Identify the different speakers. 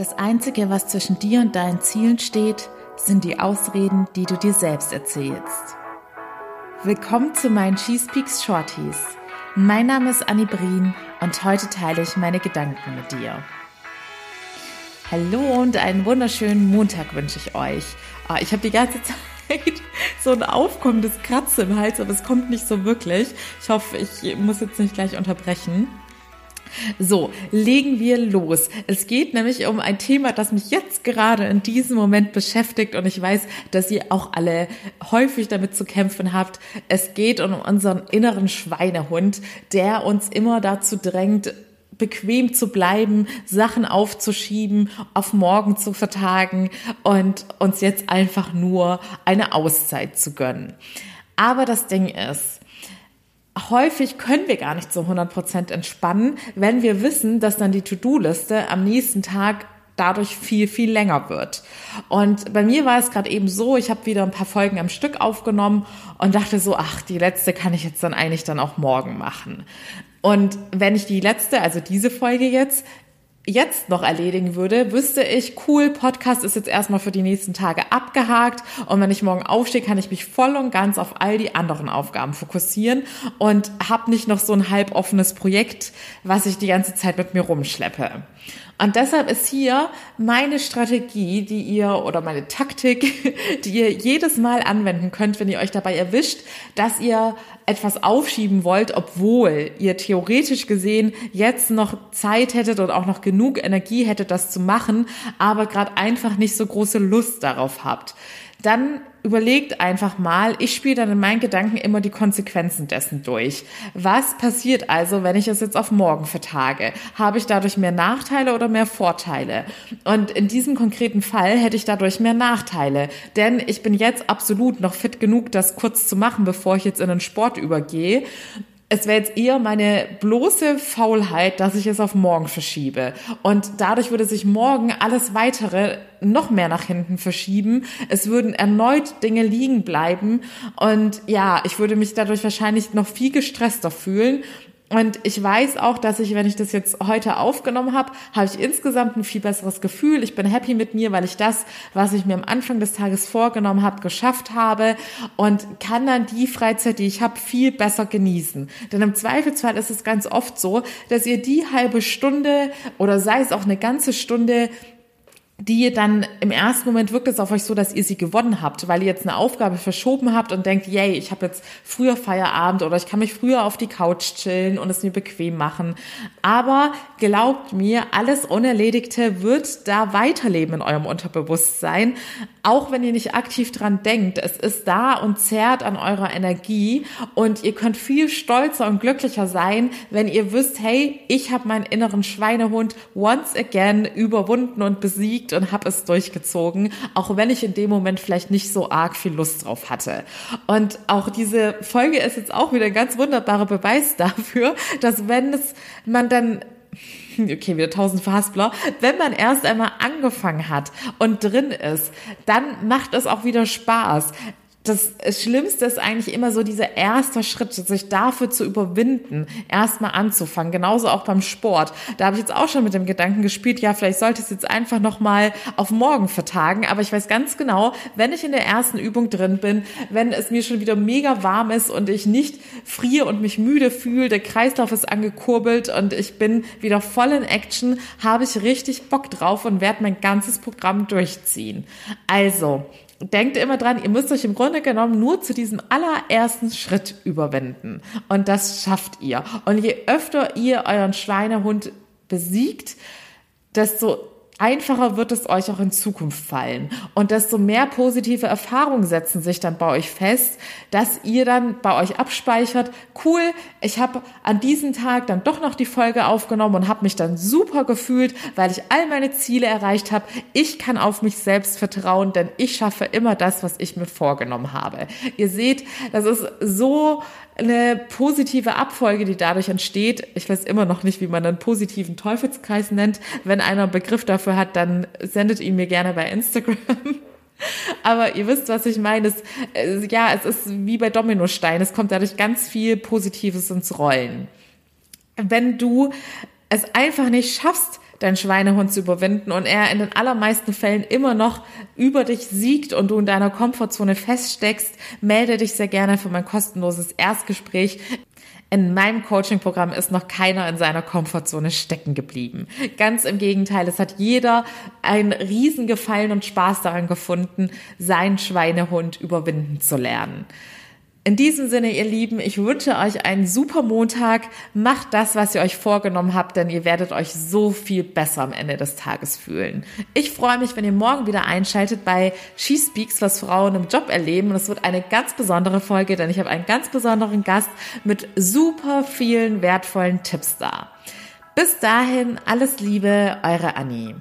Speaker 1: Das Einzige, was zwischen dir und deinen Zielen steht, sind die Ausreden, die du dir selbst erzählst. Willkommen zu meinen Cheese Peaks Shorties. Mein Name ist Annie Brien und heute teile ich meine Gedanken mit dir. Hallo und einen wunderschönen Montag wünsche ich euch. Ah, ich habe die ganze Zeit so ein aufkommendes Kratzen im Hals, aber es kommt nicht so wirklich. Ich hoffe, ich muss jetzt nicht gleich unterbrechen. So, legen wir los. Es geht nämlich um ein Thema, das mich jetzt gerade in diesem Moment beschäftigt und ich weiß, dass ihr auch alle häufig damit zu kämpfen habt. Es geht um unseren inneren Schweinehund, der uns immer dazu drängt, bequem zu bleiben, Sachen aufzuschieben, auf morgen zu vertagen und uns jetzt einfach nur eine Auszeit zu gönnen. Aber das Ding ist, häufig können wir gar nicht so 100% entspannen, wenn wir wissen, dass dann die To-Do-Liste am nächsten Tag dadurch viel, viel länger wird. Und bei mir war es gerade eben so, ich habe wieder ein paar Folgen am Stück aufgenommen und dachte so, ach, die letzte kann ich jetzt dann eigentlich dann auch morgen machen. Und wenn ich die letzte, also diese Folge jetzt, jetzt noch erledigen würde, wüsste ich, cool, Podcast ist jetzt erstmal für die nächsten Tage abgehakt und wenn ich morgen aufstehe, kann ich mich voll und ganz auf all die anderen Aufgaben fokussieren und habe nicht noch so ein halb offenes Projekt, was ich die ganze Zeit mit mir rumschleppe. Und deshalb ist hier meine Strategie, die ihr oder meine Taktik, die ihr jedes Mal anwenden könnt, wenn ihr euch dabei erwischt, dass ihr etwas aufschieben wollt, obwohl ihr theoretisch gesehen jetzt noch Zeit hättet und auch noch genug Energie hättet, das zu machen, aber gerade einfach nicht so große Lust darauf habt. Dann überlegt einfach mal, ich spiele dann in meinen Gedanken immer die Konsequenzen dessen durch. Was passiert also, wenn ich es jetzt auf morgen vertage? Habe ich dadurch mehr Nachteile oder mehr Vorteile? Und in diesem konkreten Fall hätte ich dadurch mehr Nachteile, denn ich bin jetzt absolut noch fit genug, das kurz zu machen, bevor ich jetzt in den Sport übergehe es wäre jetzt eher meine bloße Faulheit, dass ich es auf morgen verschiebe. Und dadurch würde sich morgen alles weitere noch mehr nach hinten verschieben. Es würden erneut Dinge liegen bleiben. Und ja, ich würde mich dadurch wahrscheinlich noch viel gestresster fühlen. Und ich weiß auch, dass ich, wenn ich das jetzt heute aufgenommen habe, habe ich insgesamt ein viel besseres Gefühl. Ich bin happy mit mir, weil ich das, was ich mir am Anfang des Tages vorgenommen habe, geschafft habe und kann dann die Freizeit, die ich habe, viel besser genießen. Denn im Zweifelsfall ist es ganz oft so, dass ihr die halbe Stunde oder sei es auch eine ganze Stunde die dann im ersten Moment wirkt es auf euch so, dass ihr sie gewonnen habt, weil ihr jetzt eine Aufgabe verschoben habt und denkt, yay, ich habe jetzt früher Feierabend oder ich kann mich früher auf die Couch chillen und es mir bequem machen. Aber glaubt mir, alles Unerledigte wird da weiterleben in eurem Unterbewusstsein, auch wenn ihr nicht aktiv dran denkt. Es ist da und zerrt an eurer Energie und ihr könnt viel stolzer und glücklicher sein, wenn ihr wisst, hey, ich habe meinen inneren Schweinehund once again überwunden und besiegt und habe es durchgezogen, auch wenn ich in dem Moment vielleicht nicht so arg viel Lust drauf hatte. Und auch diese Folge ist jetzt auch wieder ein ganz wunderbarer Beweis dafür, dass wenn es man dann okay, wieder tausend Fastblau. Wenn man erst einmal angefangen hat und drin ist, dann macht es auch wieder Spaß das Schlimmste ist eigentlich immer so dieser erste Schritt, sich dafür zu überwinden, erstmal anzufangen. Genauso auch beim Sport. Da habe ich jetzt auch schon mit dem Gedanken gespielt, ja, vielleicht sollte ich es jetzt einfach nochmal auf morgen vertagen. Aber ich weiß ganz genau, wenn ich in der ersten Übung drin bin, wenn es mir schon wieder mega warm ist und ich nicht friere und mich müde fühle, der Kreislauf ist angekurbelt und ich bin wieder voll in Action, habe ich richtig Bock drauf und werde mein ganzes Programm durchziehen. Also, denkt immer dran, ihr müsst euch im Grunde genommen nur zu diesem allerersten Schritt überwinden. Und das schafft ihr. Und je öfter ihr euren Schweinehund besiegt, desto einfacher wird es euch auch in Zukunft fallen. Und desto mehr positive Erfahrungen setzen sich dann bei euch fest, dass ihr dann bei euch abspeichert, cool, ich habe an diesem Tag dann doch noch die Folge aufgenommen und habe mich dann super gefühlt, weil ich all meine Ziele erreicht habe. Ich kann auf mich selbst vertrauen, denn ich schaffe immer das, was ich mir vorgenommen habe. Ihr seht, das ist so eine positive Abfolge, die dadurch entsteht. Ich weiß immer noch nicht, wie man einen positiven Teufelskreis nennt. Wenn einer Begriff dafür hat, dann sendet ihn mir gerne bei Instagram. Aber ihr wisst, was ich meine. Es, ja, es ist wie bei Dominostein. Es kommt dadurch ganz viel Positives ins Rollen. Wenn du es einfach nicht schaffst, deinen Schweinehund zu überwinden und er in den allermeisten Fällen immer noch über dich siegt und du in deiner Komfortzone feststeckst, melde dich sehr gerne für mein kostenloses Erstgespräch. In meinem Coaching-Programm ist noch keiner in seiner Komfortzone stecken geblieben. Ganz im Gegenteil, es hat jeder einen Riesengefallen und Spaß daran gefunden, seinen Schweinehund überwinden zu lernen. In diesem Sinne, ihr Lieben, ich wünsche euch einen super Montag. Macht das, was ihr euch vorgenommen habt, denn ihr werdet euch so viel besser am Ende des Tages fühlen. Ich freue mich, wenn ihr morgen wieder einschaltet bei She Speaks, was Frauen im Job erleben. Und es wird eine ganz besondere Folge, denn ich habe einen ganz besonderen Gast mit super vielen wertvollen Tipps da. Bis dahin, alles Liebe, eure Annie.